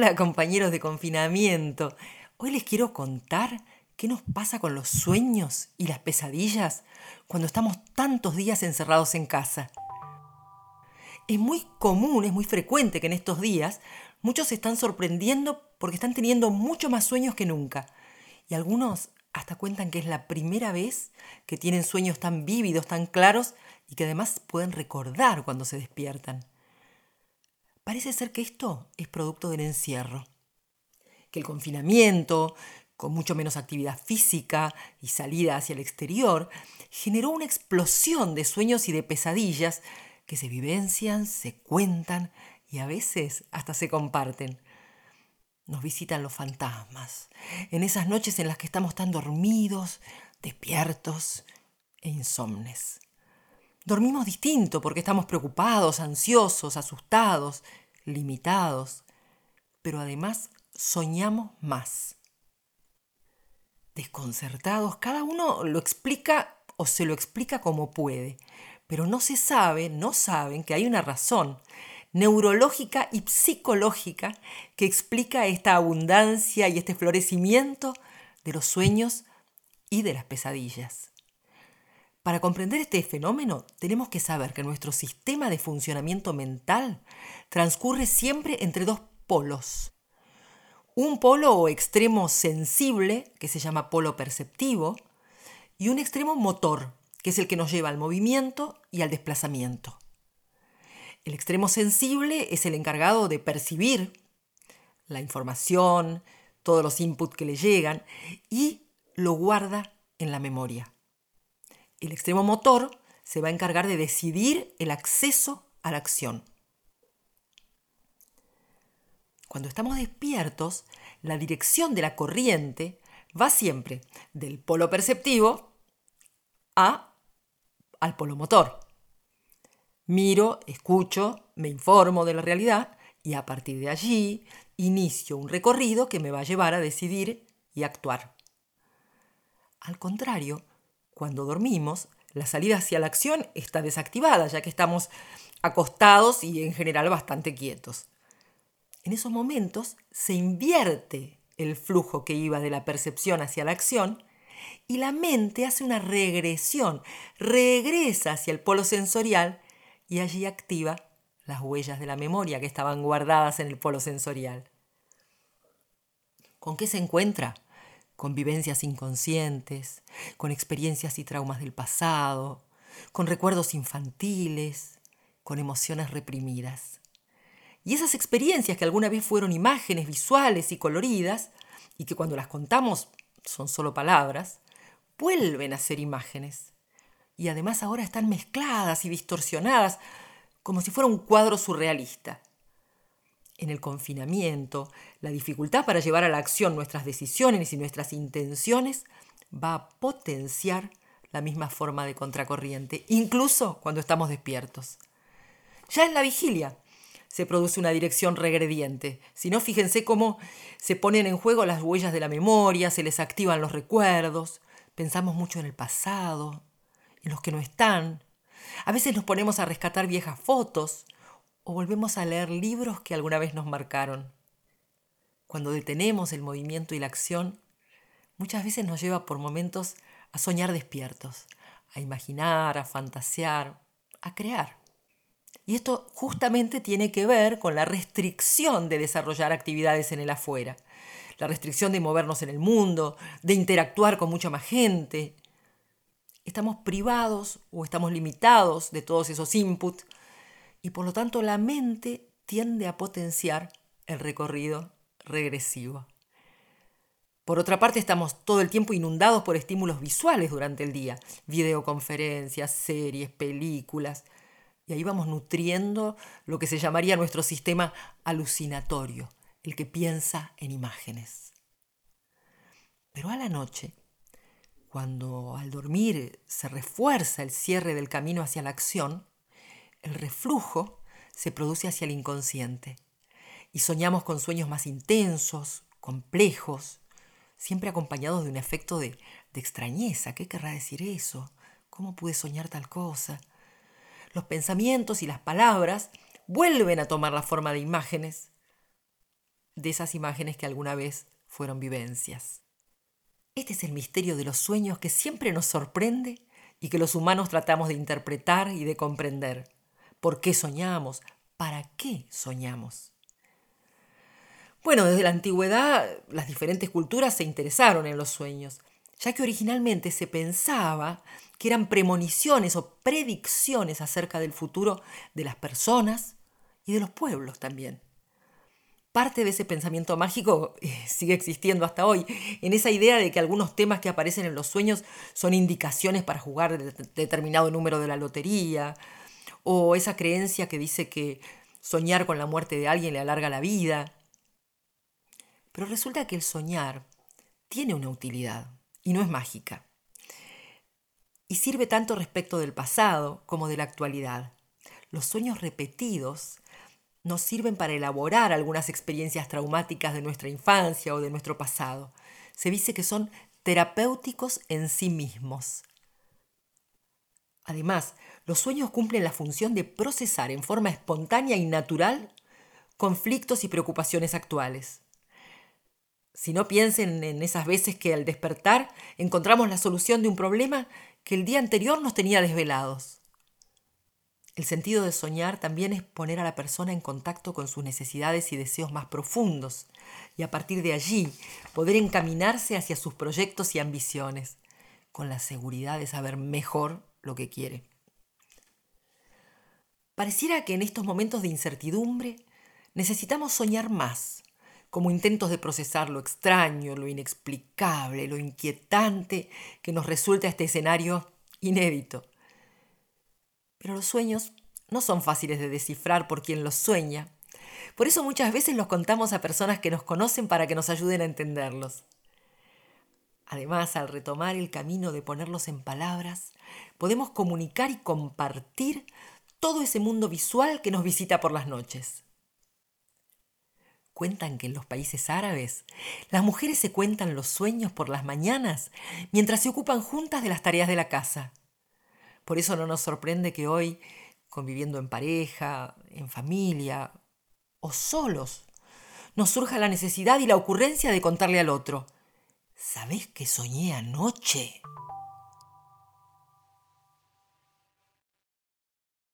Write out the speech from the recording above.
Hola compañeros de confinamiento. Hoy les quiero contar qué nos pasa con los sueños y las pesadillas cuando estamos tantos días encerrados en casa. Es muy común, es muy frecuente que en estos días muchos se están sorprendiendo porque están teniendo mucho más sueños que nunca. Y algunos hasta cuentan que es la primera vez que tienen sueños tan vívidos, tan claros y que además pueden recordar cuando se despiertan. Parece ser que esto es producto del encierro, que el confinamiento, con mucho menos actividad física y salida hacia el exterior, generó una explosión de sueños y de pesadillas que se vivencian, se cuentan y a veces hasta se comparten. Nos visitan los fantasmas, en esas noches en las que estamos tan dormidos, despiertos e insomnes. Dormimos distinto porque estamos preocupados, ansiosos, asustados, limitados, pero además soñamos más. Desconcertados, cada uno lo explica o se lo explica como puede, pero no se sabe, no saben que hay una razón neurológica y psicológica que explica esta abundancia y este florecimiento de los sueños y de las pesadillas. Para comprender este fenómeno tenemos que saber que nuestro sistema de funcionamiento mental transcurre siempre entre dos polos. Un polo o extremo sensible, que se llama polo perceptivo, y un extremo motor, que es el que nos lleva al movimiento y al desplazamiento. El extremo sensible es el encargado de percibir la información, todos los inputs que le llegan y lo guarda en la memoria. El extremo motor se va a encargar de decidir el acceso a la acción. Cuando estamos despiertos, la dirección de la corriente va siempre del polo perceptivo a, al polo motor. Miro, escucho, me informo de la realidad y a partir de allí inicio un recorrido que me va a llevar a decidir y actuar. Al contrario, cuando dormimos, la salida hacia la acción está desactivada, ya que estamos acostados y en general bastante quietos. En esos momentos se invierte el flujo que iba de la percepción hacia la acción y la mente hace una regresión, regresa hacia el polo sensorial y allí activa las huellas de la memoria que estaban guardadas en el polo sensorial. ¿Con qué se encuentra? Con vivencias inconscientes, con experiencias y traumas del pasado, con recuerdos infantiles, con emociones reprimidas. Y esas experiencias que alguna vez fueron imágenes visuales y coloridas, y que cuando las contamos son solo palabras, vuelven a ser imágenes. Y además ahora están mezcladas y distorsionadas, como si fuera un cuadro surrealista en el confinamiento, la dificultad para llevar a la acción nuestras decisiones y nuestras intenciones va a potenciar la misma forma de contracorriente, incluso cuando estamos despiertos. Ya en la vigilia se produce una dirección regrediente. Si no, fíjense cómo se ponen en juego las huellas de la memoria, se les activan los recuerdos, pensamos mucho en el pasado, en los que no están. A veces nos ponemos a rescatar viejas fotos, o volvemos a leer libros que alguna vez nos marcaron. Cuando detenemos el movimiento y la acción, muchas veces nos lleva por momentos a soñar despiertos, a imaginar, a fantasear, a crear. Y esto justamente tiene que ver con la restricción de desarrollar actividades en el afuera, la restricción de movernos en el mundo, de interactuar con mucha más gente. Estamos privados o estamos limitados de todos esos inputs y por lo tanto la mente tiende a potenciar el recorrido regresivo. Por otra parte, estamos todo el tiempo inundados por estímulos visuales durante el día, videoconferencias, series, películas, y ahí vamos nutriendo lo que se llamaría nuestro sistema alucinatorio, el que piensa en imágenes. Pero a la noche, cuando al dormir se refuerza el cierre del camino hacia la acción, el reflujo se produce hacia el inconsciente y soñamos con sueños más intensos, complejos, siempre acompañados de un efecto de, extrañeza. ¿Qué querrá decir eso? ¿Cómo pude soñar tal cosa? Los pensamientos y las palabras vuelven a tomar la forma de imágenes. de esas imágenes que alguna vez fueron vivencias. Este es el misterio de los sueños que siempre nos sorprende y que los humanos tratamos de interpretar y de comprender. ¿Por qué soñamos? ¿Para qué soñamos? Bueno, desde la antigüedad las diferentes culturas se interesaron en los sueños, ya que originalmente se pensaba que eran premoniciones o predicciones acerca del futuro de las personas y de los pueblos también. Parte de ese pensamiento mágico eh, sigue existiendo hasta hoy, en esa idea de que algunos temas que aparecen en los sueños son indicaciones para jugar determinado número de la lotería, o esa creencia que dice que soñar con la muerte de alguien le alarga la vida. Pero resulta que el soñar tiene una utilidad y no es mágica. Y sirve tanto respecto del pasado como de la actualidad. Los sueños repetidos nos sirven para elaborar algunas experiencias traumáticas de nuestra infancia o de nuestro pasado. Se dice que son terapéuticos en sí mismos. Además, los sueños cumplen la función de procesar en forma espontánea y natural conflictos y preocupaciones actuales. Si no piensen en esas veces que al despertar encontramos la solución de un problema que el día anterior nos tenía desvelados. El sentido de soñar también es poner a la persona en contacto con sus necesidades y deseos más profundos y a partir de allí poder encaminarse hacia sus proyectos y ambiciones, con la seguridad de saber mejor lo que quiere. Pareciera que en estos momentos de incertidumbre necesitamos soñar más como intentos de procesar lo extraño, lo inexplicable, lo inquietante que nos resulta este escenario inédito. Pero los sueños no son fáciles de descifrar por quien los sueña. Por eso muchas veces los contamos a personas que nos conocen para que nos ayuden a entenderlos. Además, al retomar el camino de ponerlos en palabras, podemos comunicar y compartir todo ese mundo visual que nos visita por las noches. Cuentan que en los países árabes las mujeres se cuentan los sueños por las mañanas mientras se ocupan juntas de las tareas de la casa. Por eso no nos sorprende que hoy, conviviendo en pareja, en familia o solos, nos surja la necesidad y la ocurrencia de contarle al otro. ¿Sabés qué soñé anoche?